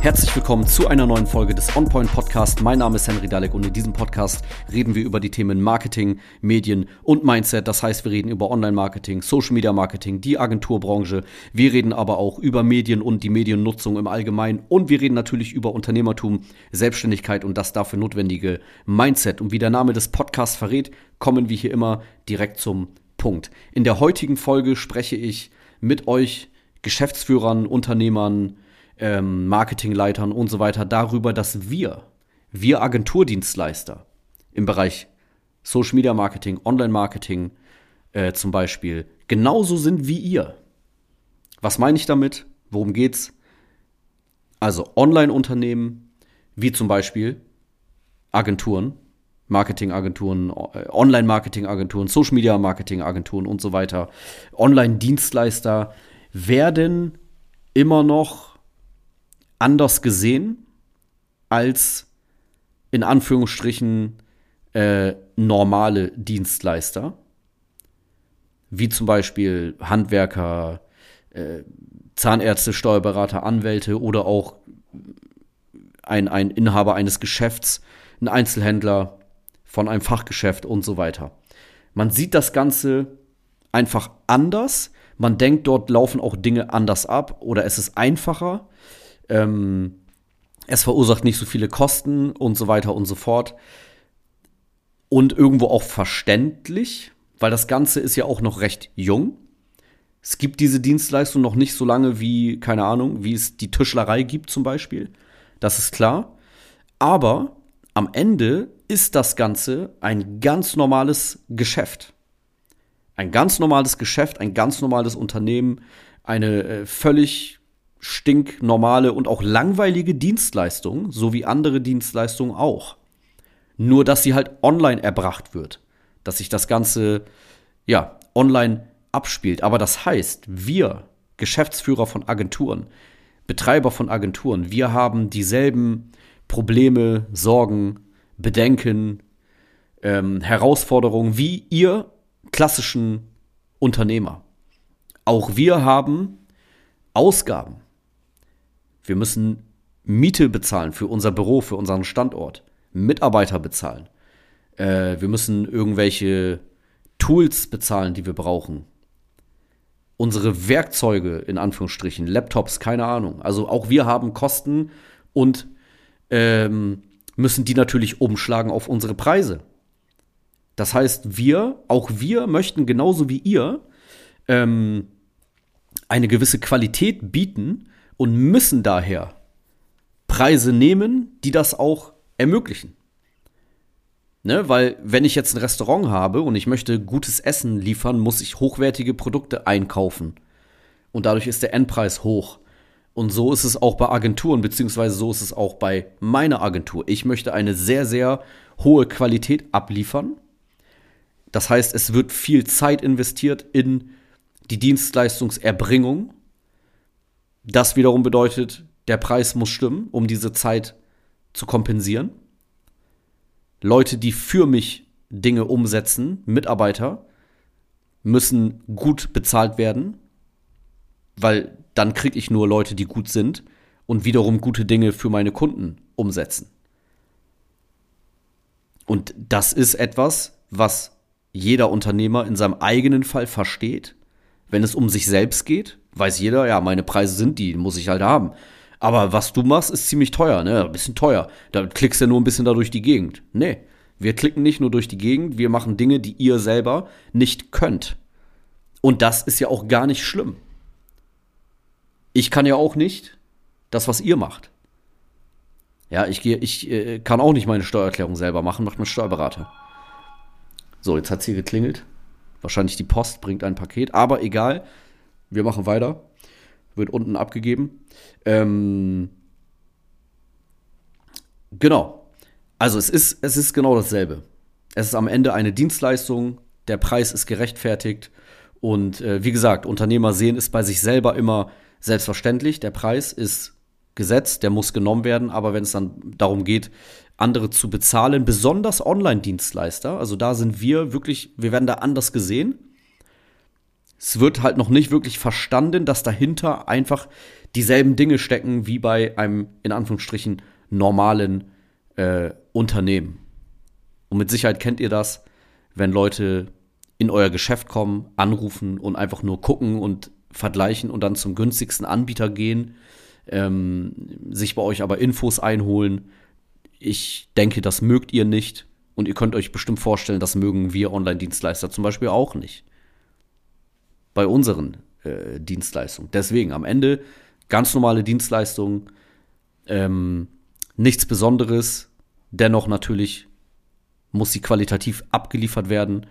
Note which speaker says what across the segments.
Speaker 1: Herzlich willkommen zu einer neuen Folge des OnPoint Podcast. Mein Name ist Henry Dalek und in diesem Podcast reden wir über die Themen Marketing, Medien und Mindset. Das heißt, wir reden über Online-Marketing, Social Media Marketing, die Agenturbranche. Wir reden aber auch über Medien und die Mediennutzung im Allgemeinen und wir reden natürlich über Unternehmertum, Selbstständigkeit und das dafür notwendige Mindset. Und wie der Name des Podcasts verrät, kommen wir hier immer direkt zum Punkt. In der heutigen Folge spreche ich mit euch Geschäftsführern, Unternehmern, ähm, Marketingleitern und so weiter darüber, dass wir, wir Agenturdienstleister im Bereich Social Media Marketing, Online Marketing äh, zum Beispiel, genauso sind wie ihr. Was meine ich damit? Worum geht's? Also Online-Unternehmen, wie zum Beispiel Agenturen, Marketingagenturen, äh, Online-Marketingagenturen, Social Media Marketingagenturen und so weiter, Online-Dienstleister werden immer noch anders gesehen als in Anführungsstrichen äh, normale Dienstleister, wie zum Beispiel Handwerker, äh, Zahnärzte, Steuerberater, Anwälte oder auch ein, ein Inhaber eines Geschäfts, ein Einzelhändler von einem Fachgeschäft und so weiter. Man sieht das Ganze einfach anders. Man denkt, dort laufen auch Dinge anders ab oder es ist einfacher. Ähm, es verursacht nicht so viele Kosten und so weiter und so fort. Und irgendwo auch verständlich, weil das Ganze ist ja auch noch recht jung. Es gibt diese Dienstleistung noch nicht so lange wie, keine Ahnung, wie es die Tischlerei gibt zum Beispiel. Das ist klar. Aber am Ende ist das Ganze ein ganz normales Geschäft. Ein ganz normales Geschäft, ein ganz normales Unternehmen, eine äh, völlig stinknormale und auch langweilige Dienstleistung, so wie andere Dienstleistungen auch. Nur, dass sie halt online erbracht wird. Dass sich das Ganze, ja, online abspielt. Aber das heißt, wir, Geschäftsführer von Agenturen, Betreiber von Agenturen, wir haben dieselben Probleme, Sorgen, Bedenken, ähm, Herausforderungen wie ihr klassischen Unternehmer. Auch wir haben Ausgaben. Wir müssen Miete bezahlen für unser Büro, für unseren Standort, Mitarbeiter bezahlen. Äh, wir müssen irgendwelche Tools bezahlen, die wir brauchen. Unsere Werkzeuge, in Anführungsstrichen, Laptops, keine Ahnung. Also auch wir haben Kosten und ähm, müssen die natürlich umschlagen auf unsere Preise. Das heißt, wir, auch wir möchten genauso wie ihr ähm, eine gewisse Qualität bieten, und müssen daher Preise nehmen, die das auch ermöglichen. Ne, weil wenn ich jetzt ein Restaurant habe und ich möchte gutes Essen liefern, muss ich hochwertige Produkte einkaufen. Und dadurch ist der Endpreis hoch. Und so ist es auch bei Agenturen, beziehungsweise so ist es auch bei meiner Agentur. Ich möchte eine sehr, sehr hohe Qualität abliefern. Das heißt, es wird viel Zeit investiert in die Dienstleistungserbringung. Das wiederum bedeutet, der Preis muss stimmen, um diese Zeit zu kompensieren. Leute, die für mich Dinge umsetzen, Mitarbeiter, müssen gut bezahlt werden, weil dann kriege ich nur Leute, die gut sind und wiederum gute Dinge für meine Kunden umsetzen. Und das ist etwas, was jeder Unternehmer in seinem eigenen Fall versteht, wenn es um sich selbst geht weiß jeder, ja, meine Preise sind die, muss ich halt haben. Aber was du machst, ist ziemlich teuer, ne? Ein bisschen teuer. Da klickst du ja nur ein bisschen da durch die Gegend. Nee. Wir klicken nicht nur durch die Gegend, wir machen Dinge, die ihr selber nicht könnt. Und das ist ja auch gar nicht schlimm. Ich kann ja auch nicht das, was ihr macht. Ja, ich gehe, ich äh, kann auch nicht meine Steuererklärung selber machen, macht mein Steuerberater. So, jetzt hat es hier geklingelt. Wahrscheinlich die Post bringt ein Paket, aber egal. Wir machen weiter. Wird unten abgegeben. Ähm, genau. Also es ist, es ist genau dasselbe. Es ist am Ende eine Dienstleistung, der Preis ist gerechtfertigt. Und äh, wie gesagt, Unternehmer sehen es bei sich selber immer selbstverständlich. Der Preis ist gesetzt, der muss genommen werden. Aber wenn es dann darum geht, andere zu bezahlen, besonders Online-Dienstleister, also da sind wir wirklich, wir werden da anders gesehen es wird halt noch nicht wirklich verstanden, dass dahinter einfach dieselben Dinge stecken wie bei einem, in Anführungsstrichen, normalen äh, Unternehmen. Und mit Sicherheit kennt ihr das, wenn Leute in euer Geschäft kommen, anrufen und einfach nur gucken und vergleichen und dann zum günstigsten Anbieter gehen, ähm, sich bei euch aber Infos einholen. Ich denke, das mögt ihr nicht. Und ihr könnt euch bestimmt vorstellen, das mögen wir Online-Dienstleister zum Beispiel auch nicht. Bei unseren äh, Dienstleistungen. Deswegen am Ende ganz normale Dienstleistungen, ähm, nichts Besonderes. Dennoch natürlich muss sie qualitativ abgeliefert werden.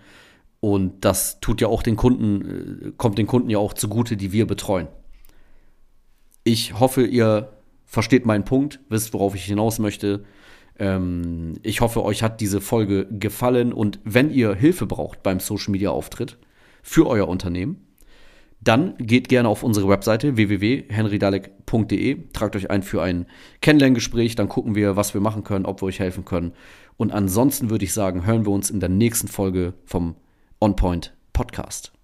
Speaker 1: Und das tut ja auch den Kunden, äh, kommt den Kunden ja auch zugute, die wir betreuen. Ich hoffe, ihr versteht meinen Punkt, wisst, worauf ich hinaus möchte. Ähm, ich hoffe, euch hat diese Folge gefallen und wenn ihr Hilfe braucht beim Social Media Auftritt für euer Unternehmen, dann geht gerne auf unsere Webseite www.henrydalek.de, tragt euch ein für ein Kennenlerngespräch, dann gucken wir, was wir machen können, ob wir euch helfen können. Und ansonsten würde ich sagen, hören wir uns in der nächsten Folge vom On Point Podcast.